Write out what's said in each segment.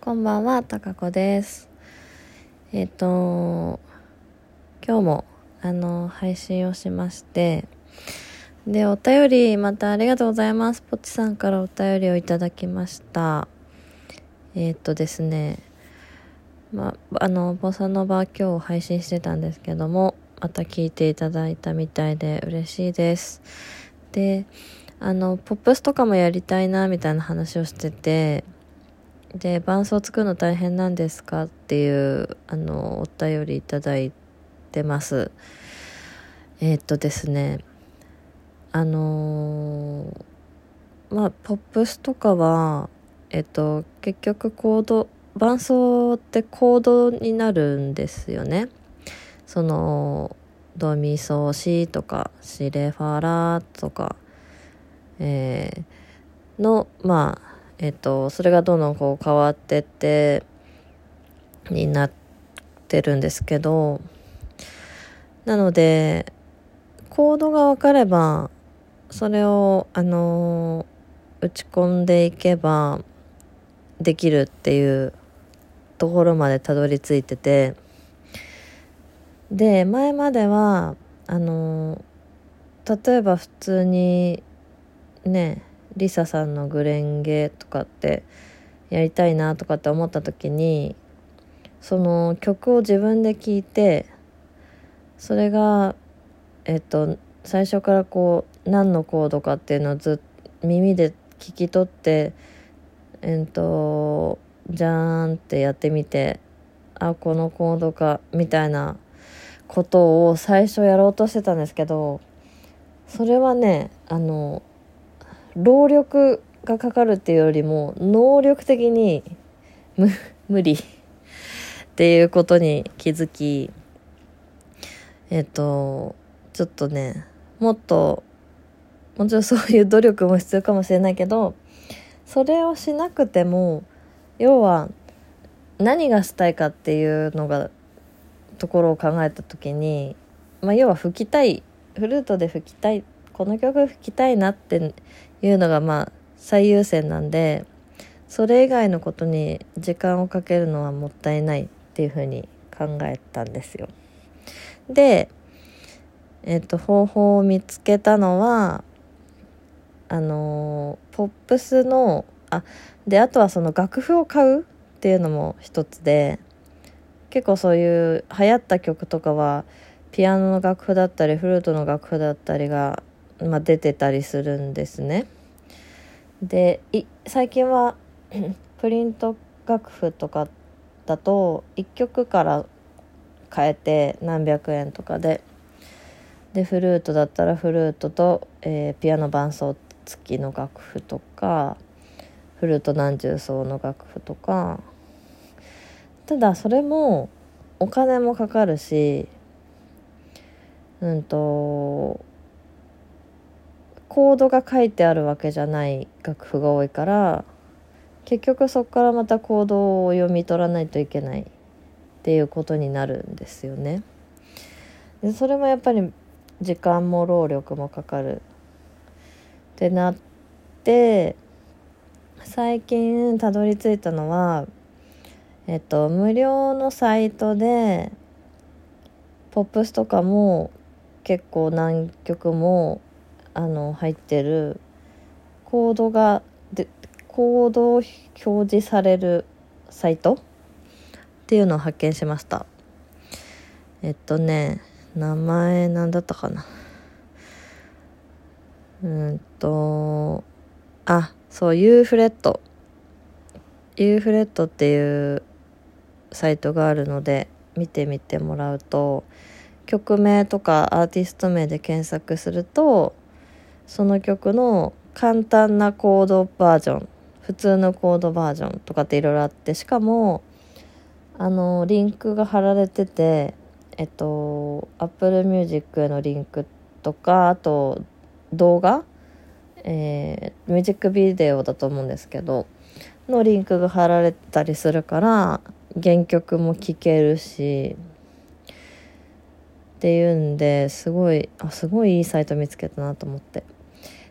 こんばんは、たかこです。えっ、と、今日も、あの、配信をしまして、で、お便り、またありがとうございます。ポチさんからお便りをいただきました。えっ、とですね、まあ、あの、ボサノバ今日配信してたんですけども、また聞いていただいたみたいで嬉しいです。で、あの、ポップスとかもやりたいな、みたいな話をしてて、で伴奏作るの大変なんですかっていうあのお便りいただいてますえーっとですねあのーまあポップスとかはえっと結局コード伴奏ってコードになるんですよねそのドミソシとかシレファラとかえーのまあえっと、それがどんどんこう変わってってになってるんですけどなのでコードが分かればそれをあの打ち込んでいけばできるっていうところまでたどり着いててで前まではあの例えば普通にねリサさんのグレンゲとかってやりたいなとかって思った時にその曲を自分で聴いてそれがえっと最初からこう何のコードかっていうのをず耳で聞き取ってえっとじゃーんってやってみてあこのコードかみたいなことを最初やろうとしてたんですけどそれはねあの労力がかかるっていうよりも能力的に無 無理。っていうことに気づきえっとちょっとねもっともちろんそういう努力も必要かもしれないけどそれをしなくても要は何がしたいかっていうのがところを考えた時に、まあ、要は吹きたいフルートで吹きたいこの曲吹きたいなっていうのがまあ最優先なんでそれ以外のことに時間をかけるのはもったいないっていうふうに考えたんですよ。で、えっ、と方法を見つけたのはあのポップスのあであとはその楽譜を買うっていうのも一つで結構そういう流行った曲とかはピアノの楽譜だったりフルートの楽譜だったりがまあ、出てたりするんですね。で最近は プリント楽譜とかだと1曲から変えて何百円とかででフルートだったらフルートと、えー、ピアノ伴奏付きの楽譜とかフルート何重奏の楽譜とかただそれもお金もかかるしうんとコードが書いてあるわけじゃない楽譜が多いから結局そこからまたコードを読み取らないといけないっていうことになるんですよね。でそれもやっぱり時間も労力もかかるってなって最近たどり着いたのはえっと無料のサイトでポップスとかも結構何曲もあの入ってるコードがでコードを表示されるサイトっていうのを発見しました。えっとね名前なんだったかな。うんとあそうユーフレット。ユーフレットっていうサイトがあるので見てみてもらうと曲名とかアーティスト名で検索するとその曲の簡単なコードバージョン普通のコードバージョンとかっていろいろあってしかもあのリンクが貼られててえっと Apple Music へのリンクとかあと動画えー、ミュージックビデオだと思うんですけどのリンクが貼られたりするから原曲も聴けるしっていうんですごいあすごいいいサイト見つけたなと思って。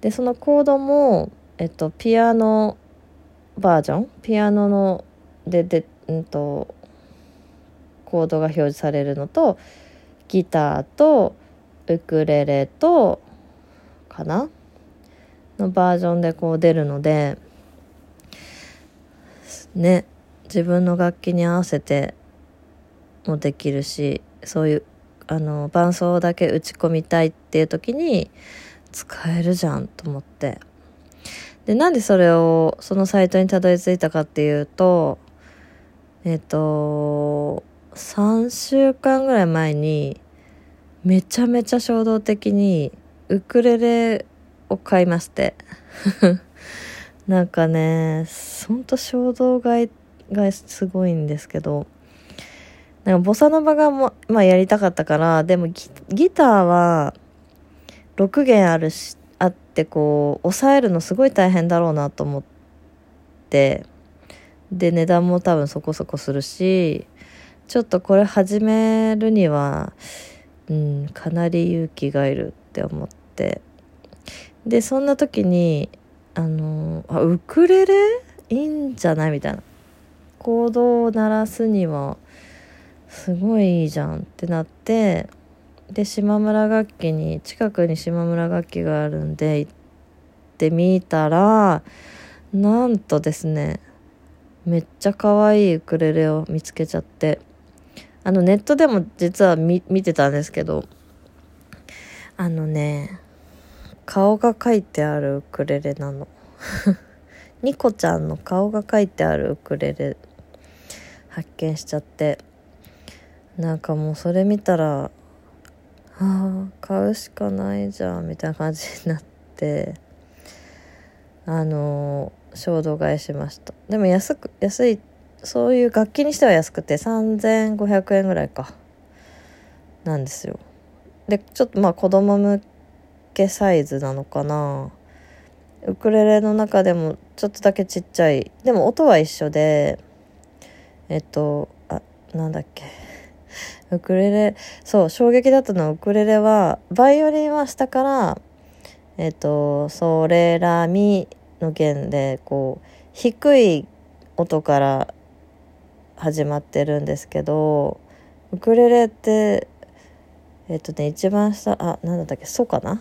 でそのコードも、えっと、ピアノバージョン？ピアノのでで、うんと、コードが表示されるのとギターとウクレレとかな？のバージョンでこう出るのでね。自分の楽器に合わせてもできるしそういうあの伴奏だけ打ち込みたいっていう時に使えるじゃんと思って。でなんでそれをそのサイトにたどり着いたかっていうとえっ、と3週間ぐらい前にめちゃめちゃ衝動的にウクレレを買いまして。なんかねほんと衝動買いっがすごいんですけどなんかボサノバがも、まあ、やりたかったからでもギターは6弦あるしあってこう抑えるのすごい大変だろうなと思ってで値段も多分そこそこするしちょっとこれ始めるには、うん、かなり勇気がいるって思ってでそんな時にあのあウクレレ？いいんじゃない？みたいな。コードを鳴らすにはすごいいいじゃんってなってで島村楽器に近くに島村楽器があるんで行ってみたらなんとですねめっちゃ可愛いウクレレを見つけちゃってあのネットでも実は見てたんですけどあのね顔が描いてあるウクレレなの ニコちゃんの顔が描いてあるウクレレ発見しちゃってなんかもうそれ見たらああ買うしかないじゃんみたいな感じになってあの衝動買いしました。でも安く安いそういう楽器にしては安くて3500円ぐらいか。なんですよ。でちょっとまあ子供向けサイズなのかな。ウクレレの中でもちょっとだけちっちゃい。でも音は一緒でえっとあなんだっけ。ウクレレ。そう衝撃だったのはウクレレはバイオリンは下からえっとソレラミの弦でこう低い音から始まってるんですけどウクレレってえっとね一番下あなんだったっけソかな？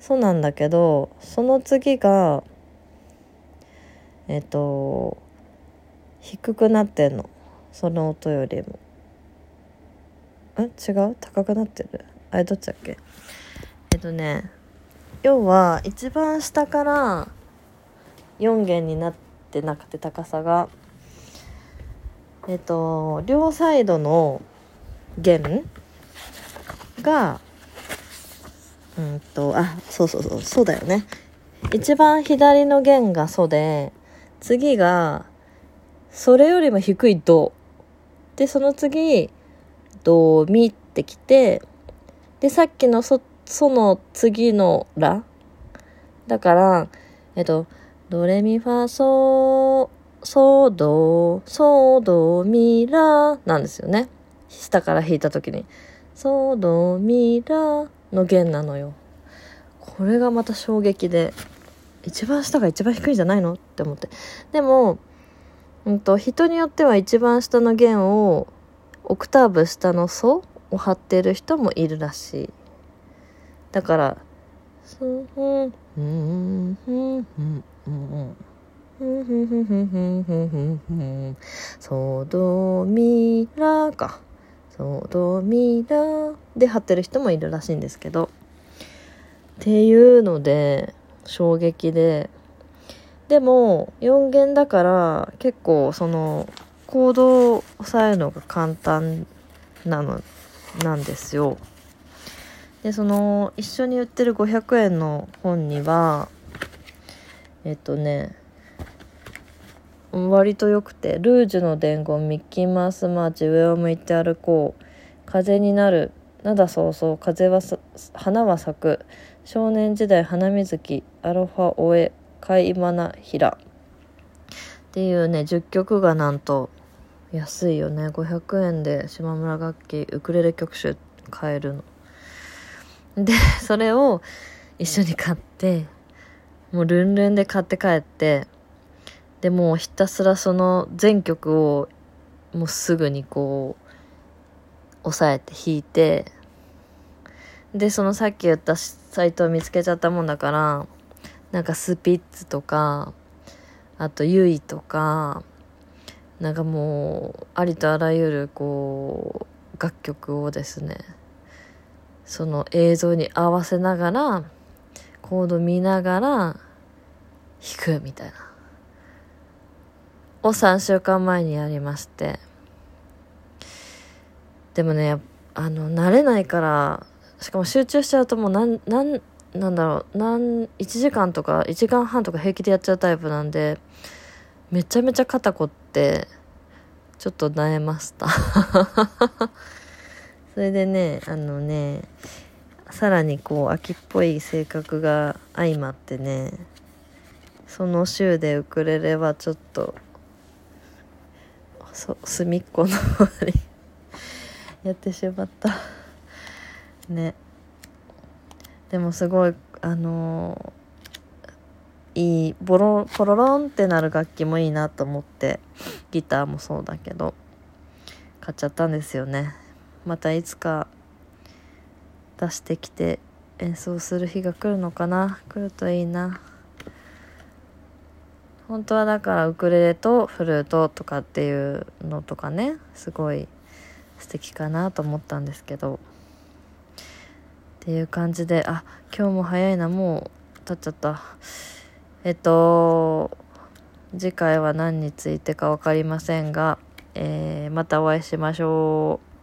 そうなんだけどその次がえっと低くなってんの？その音よりも。え？違う？高くなってる？あれどっちだっけ？えっとね要は一番下から4弦になってなくて高さが。えっと両サイドの弦がうんとあそうそうそうそうだよね。一番左の弦がソで次がそれよりも低いドでその次ドミってきてでさっきのソソの次のラだからえっとドレミファソソドソドミラなんですよね。下から弾いた時に。ソドミラの弦なのよ。これがまた衝撃で一番下が一番低いんじゃないの？って思って。でも、うんと、人によっては一番下の弦をオクターブ下のソを張ってる人もいるらしい。だから「スンフンフンフンフンフンソドミラかソドミラで貼ってる人もいるらしいんですけどっていうので衝撃ででも4弦だから結構そのコードを押さえるのが簡単なのなんですよ。でその一緒に売ってる500円の本にはえっとね割と良くて「ルージュの伝言ミッキーマウスマーチ上を向いて歩こう風になる灘そうそう風は花は咲く少年時代花水木アロハオエカイマナヒラっていうね10曲がなんと安いよね。500円で島村楽器ウクレレ曲集買えるの。でそれを一緒に買ってもうルンルンで買って帰ってでもうひたすらその全曲をもうすぐにこう押さえて弾いてでそのさっき言ったサイトを見つけちゃったもんだからなんかスピッツとかあとユイとかなんかもうありとあらゆるこう楽曲をですねその映像に合わせながらコード見ながら弾くみたいな。を3週間前にやりまして。でもねあの慣れないからしかも集中しちゃうともうなんなんだろうなん1時間とか1時間半とか平気でやっちゃうタイプなんでめちゃめちゃ肩こってちょっと萎えました。それでねあのねさらにこう秋っぽい性格が相まってねその週でウクレレはちょっとそ隅っこの方に やってしまった。ね。でもすごいあの、いいボロポロロンってなる楽器もいいなと思ってギターもそうだけど買っちゃったんですよね。またいつか出してきて演奏する日が来るのかな？来るといいな。本当はだからウクレレとフルートとかっていうのとかねすごい素敵かなと思ったんですけど。っていう感じであ今日も早いなもう経っちゃった。えっと次回は何についてか分かりませんが、えー、またお会いしましょう。